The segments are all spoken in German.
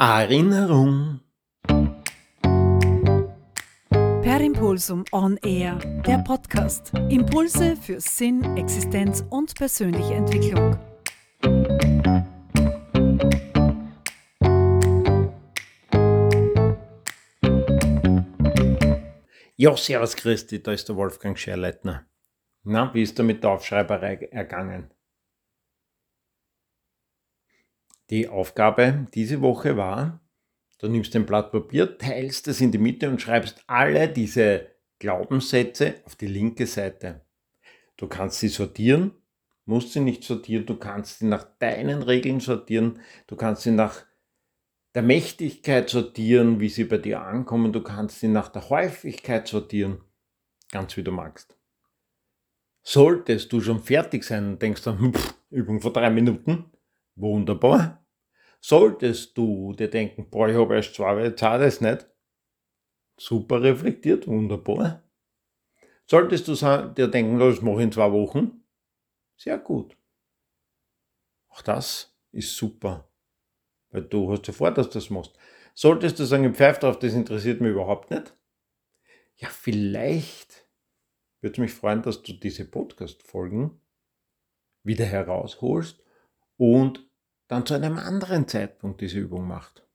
Erinnerung. Per Impulsum On Air, der Podcast. Impulse für Sinn, Existenz und persönliche Entwicklung. Ja, servus Christi, da ist der Wolfgang Scherleitner. Na, wie ist da mit der Aufschreiberei ergangen? Die Aufgabe diese Woche war, du nimmst ein Blatt Papier, teilst es in die Mitte und schreibst alle diese Glaubenssätze auf die linke Seite. Du kannst sie sortieren, musst sie nicht sortieren, du kannst sie nach deinen Regeln sortieren, du kannst sie nach der Mächtigkeit sortieren, wie sie bei dir ankommen, du kannst sie nach der Häufigkeit sortieren, ganz wie du magst. Solltest du schon fertig sein und denkst dann, pff, Übung vor drei Minuten, wunderbar. Solltest du dir denken, boah, ich habe erst zwei, jetzt hat es nicht. Super reflektiert, wunderbar. Solltest du dir denken, das mache ich in zwei Wochen, sehr gut. Auch das ist super, weil du hast ja vor, dass du das machst. Solltest du sagen, ich pfeife drauf, das interessiert mich überhaupt nicht, ja, vielleicht würde mich freuen, dass du diese Podcast-Folgen wieder herausholst und dann zu einem anderen Zeitpunkt diese Übung macht.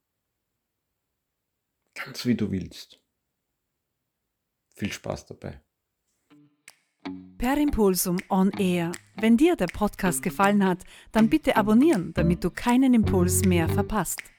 Ganz wie du willst. Viel Spaß dabei. Per Impulsum On Air. Wenn dir der Podcast gefallen hat, dann bitte abonnieren, damit du keinen Impuls mehr verpasst.